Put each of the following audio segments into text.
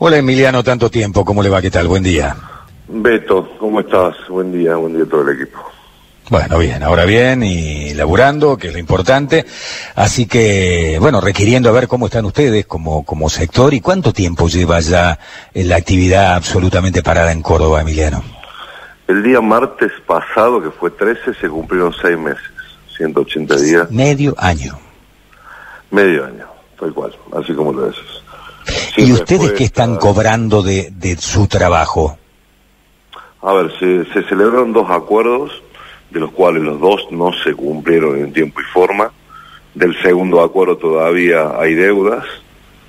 Hola Emiliano, tanto tiempo, ¿cómo le va? ¿Qué tal? Buen día. Beto, ¿cómo estás? Buen día, buen día a todo el equipo. Bueno, bien, ahora bien y laburando, que es lo importante. Así que, bueno, requiriendo a ver cómo están ustedes como, como sector y cuánto tiempo lleva ya la actividad absolutamente parada en Córdoba, Emiliano. El día martes pasado, que fue 13, se cumplieron seis meses, 180 días. Medio año. Medio año, tal cual, así como lo dices. ¿Y ustedes qué están cobrando de, de su trabajo? A ver, se, se celebraron dos acuerdos, de los cuales los dos no se cumplieron en tiempo y forma. Del segundo acuerdo todavía hay deudas.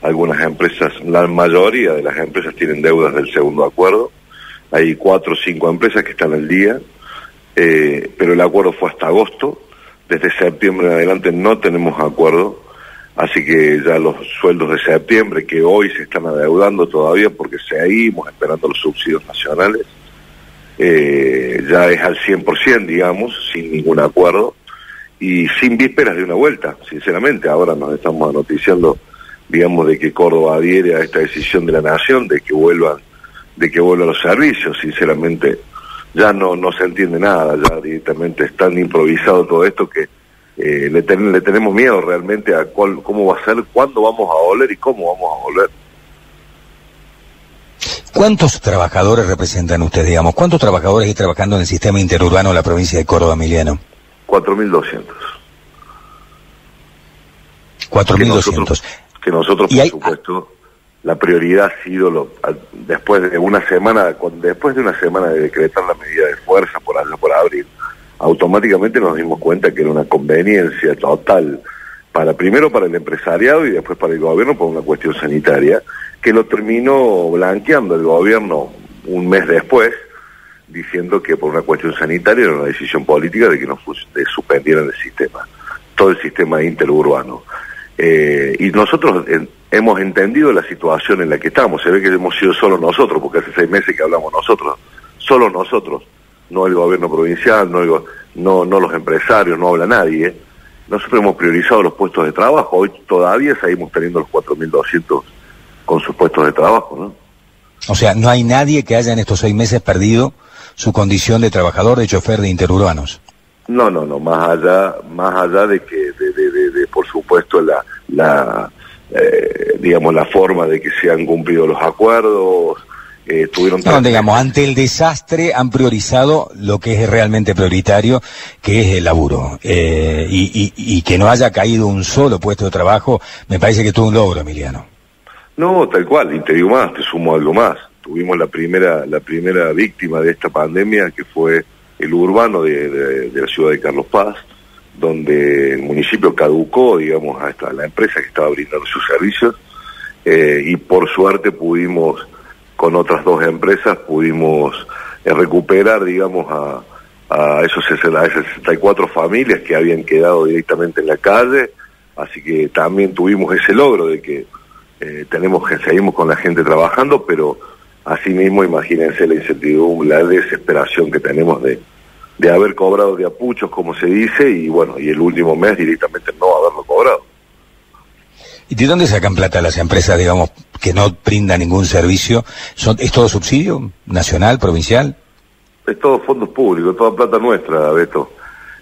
Algunas empresas, la mayoría de las empresas tienen deudas del segundo acuerdo. Hay cuatro o cinco empresas que están al día, eh, pero el acuerdo fue hasta agosto. Desde septiembre en adelante no tenemos acuerdo Así que ya los sueldos de septiembre, que hoy se están adeudando todavía porque seguimos esperando los subsidios nacionales, eh, ya es al 100%, digamos, sin ningún acuerdo y sin vísperas de una vuelta, sinceramente. Ahora nos estamos anoticiando, digamos, de que Córdoba adhiere a esta decisión de la Nación, de que vuelvan, de que vuelvan los servicios, sinceramente. Ya no, no se entiende nada, ya directamente es tan improvisado todo esto que eh, le, le, tenemos miedo realmente a cuál, cómo va a ser, cuándo vamos a volver y cómo vamos a volver. ¿Cuántos trabajadores representan ustedes, digamos? ¿Cuántos trabajadores hay trabajando en el sistema interurbano de la provincia de Córdoba, Emiliano? 4.200. 4.200. Que nosotros, por supuesto, la prioridad ha sido, lo, después de una semana, después de una semana de decretar la medida de fuerza por allá por abril, automáticamente nos dimos cuenta que era una conveniencia total para primero para el empresariado y después para el gobierno por una cuestión sanitaria que lo terminó blanqueando el gobierno un mes después diciendo que por una cuestión sanitaria era una decisión política de que nos suspendieran el sistema todo el sistema interurbano. Eh, y nosotros hemos entendido la situación en la que estamos. Se ve que hemos sido solo nosotros porque hace seis meses que hablamos nosotros. Solo nosotros no el gobierno provincial, no, no, no los empresarios, no habla nadie. Nosotros hemos priorizado los puestos de trabajo. Hoy todavía seguimos teniendo los 4.200 con sus puestos de trabajo, ¿no? O sea, no hay nadie que haya en estos seis meses perdido su condición de trabajador, de chofer de interurbanos. No, no, no, más allá, más allá de que, de, de, de, por supuesto, la, la eh, digamos, la forma de que se han cumplido los acuerdos, eh, tuvieron... No, digamos, ante el desastre han priorizado lo que es realmente prioritario, que es el laburo. Eh, y, y, que no haya caído un solo puesto de trabajo, me parece que tuvo un logro, Emiliano. No, tal cual, y te digo más, te sumo algo más. Tuvimos la primera, la primera víctima de esta pandemia, que fue el urbano de, de, la ciudad de Carlos Paz, donde el municipio caducó, digamos, hasta la empresa que estaba brindando sus servicios, eh, y por suerte pudimos con otras dos empresas pudimos eh, recuperar, digamos, a, esos, esas 64 familias que habían quedado directamente en la calle, así que también tuvimos ese logro de que eh, tenemos que seguimos con la gente trabajando, pero asimismo imagínense la incertidumbre, la desesperación que tenemos de, de haber cobrado de apuchos, como se dice, y bueno, y el último mes directamente no haberlo cobrado. ¿Y de dónde sacan plata las empresas, digamos, que no brindan ningún servicio? ¿Son, ¿Es todo subsidio? ¿Nacional, provincial? Es todo fondos públicos, toda plata nuestra, Beto.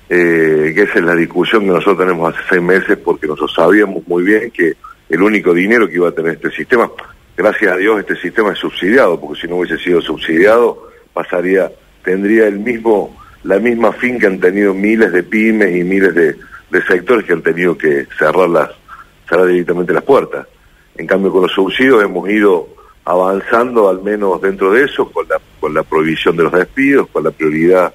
Eh, que esa es la discusión que nosotros tenemos hace seis meses porque nosotros sabíamos muy bien que el único dinero que iba a tener este sistema, gracias a Dios este sistema es subsidiado, porque si no hubiese sido subsidiado pasaría, tendría el mismo, la misma fin que han tenido miles de pymes y miles de, de sectores que han tenido que cerrar las, cerrar directamente las puertas. En cambio, con los subsidios hemos ido avanzando, al menos dentro de eso, con la, con la prohibición de los despidos, con la prioridad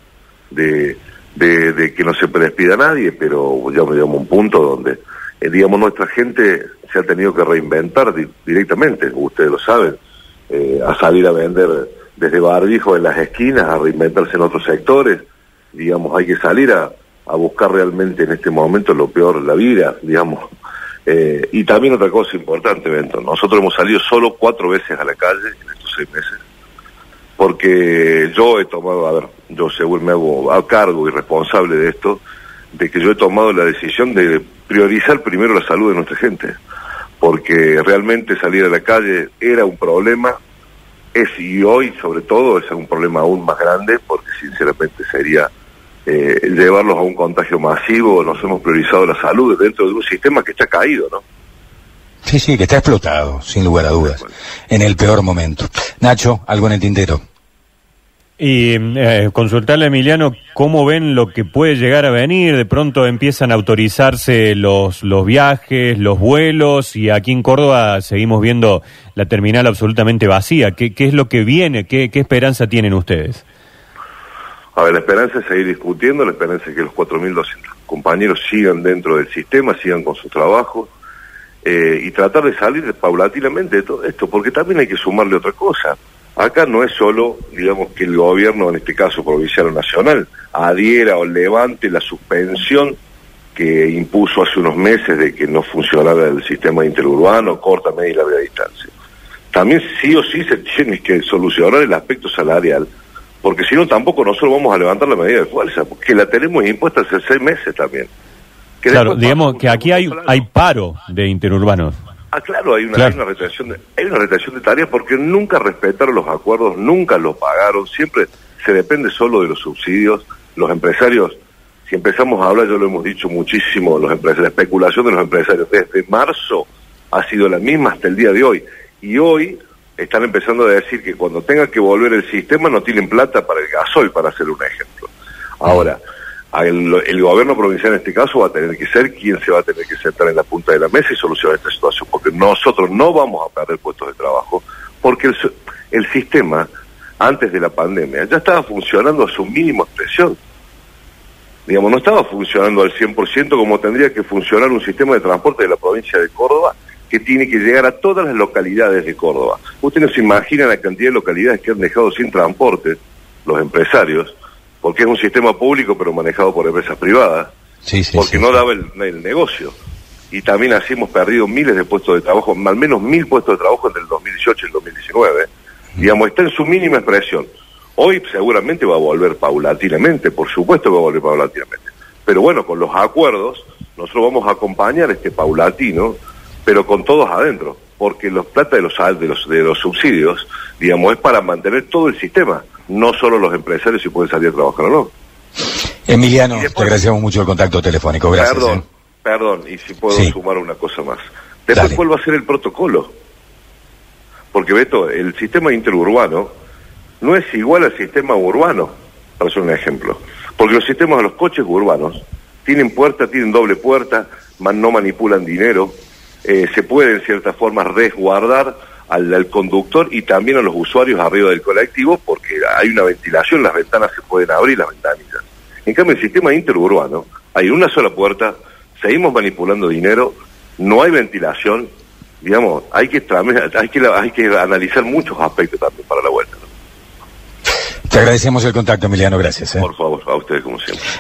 de, de, que no se despida nadie, pero ya llegamos a un punto donde, eh, digamos, nuestra gente se ha tenido que reinventar directamente, ustedes lo saben, eh, a salir a vender desde barbijos en las esquinas, a reinventarse en otros sectores, digamos, hay que salir a, a buscar realmente en este momento lo peor la vida, digamos, eh, y también otra cosa importante, Bento, nosotros hemos salido solo cuatro veces a la calle en estos seis meses, porque yo he tomado, a ver, yo según me hago a cargo y responsable de esto, de que yo he tomado la decisión de priorizar primero la salud de nuestra gente, porque realmente salir a la calle era un problema, es y hoy sobre todo es un problema aún más grande, porque sinceramente sería eh, llevarlos a un contagio masivo, nos hemos priorizado la salud dentro de un sistema que está caído, ¿no? Sí, sí, que está explotado, sin lugar a dudas, en el peor momento. Nacho, algo en el tintero. Y eh, consultarle a Emiliano cómo ven lo que puede llegar a venir. De pronto empiezan a autorizarse los, los viajes, los vuelos, y aquí en Córdoba seguimos viendo la terminal absolutamente vacía. ¿Qué, qué es lo que viene? ¿Qué, ¿Qué esperanza tienen ustedes? A ver, la esperanza es seguir discutiendo, la esperanza es que los 4.200 compañeros sigan dentro del sistema, sigan con su trabajo, eh, y tratar de salir paulatinamente de todo esto, porque también hay que sumarle otra cosa. Acá no es solo, digamos, que el gobierno, en este caso provincial o nacional, adhiera o levante la suspensión que impuso hace unos meses de que no funcionara el sistema interurbano, corta, media y larga distancia. También sí o sí se tiene que solucionar el aspecto salarial, porque si no tampoco nosotros vamos a levantar la medida de fuerza, porque la tenemos impuesta hace seis meses también. claro, digamos que aquí hay, hay paro de interurbanos. Ah, claro, hay una, retención de, hay una retención de tareas porque nunca respetaron los acuerdos, nunca los pagaron, siempre se depende solo de los subsidios. Los empresarios, si empezamos a hablar, yo lo hemos dicho muchísimo, los empresarios, la especulación de los empresarios desde marzo ha sido la misma hasta el día de hoy. Y hoy están empezando a decir que cuando tenga que volver el sistema no tienen plata para el gasoil, para hacer un ejemplo. Ahora, el, gobierno provincial en este caso va a tener que ser quien se va a tener que sentar en la punta de la mesa y solucionar esta situación, porque nosotros no vamos a perder puestos de trabajo, porque el, el sistema, antes de la pandemia, ya estaba funcionando a su mínima expresión. Digamos, no estaba funcionando al 100% como tendría que funcionar un sistema de transporte de la provincia de Córdoba que tiene que llegar a todas las localidades de Córdoba. Ustedes no se imaginan la cantidad de localidades que han dejado sin transporte los empresarios, porque es un sistema público pero manejado por empresas privadas, porque no daba el, negocio. Y también así hemos perdido miles de puestos de trabajo, al menos mil puestos de trabajo entre el 2018 y el 2019. Digamos, está en su mínima expresión. Hoy seguramente va a volver paulatinamente, por supuesto que va a volver paulatinamente. Pero bueno, con los acuerdos, nosotros vamos a acompañar este paulatino, pero con todos adentro, porque los plata de los, de los, de los subsidios, digamos, es para mantener todo el sistema no solo los empresarios si pueden salir a trabajar o no. Emiliano, te agradecemos mucho el contacto telefónico, gracias. Perdón, ¿eh? perdón, y si puedo sumar una cosa más. Después, ¿cuál va a ser el protocolo? Porque, Beto, el sistema interurbano no es igual al sistema urbano, para hacer un ejemplo. Porque los sistemas de los coches urbanos tienen puerta, tienen doble puerta, no manipulan dinero, eh, se puede en cierta forma resguardar al, conductor y también a los usuarios arriba del colectivo porque hay una ventilación, las ventanas se pueden abrir, las ventanillas. En cambio, el sistema interurbano, hay una sola puerta, seguimos manipulando dinero, no hay ventilación, digamos, hay que, hay que, hay que analizar muchos aspectos también para la vuelta. Te agradecemos el contacto, Emiliano, gracias. ¿eh? Por favor, a ustedes como siempre.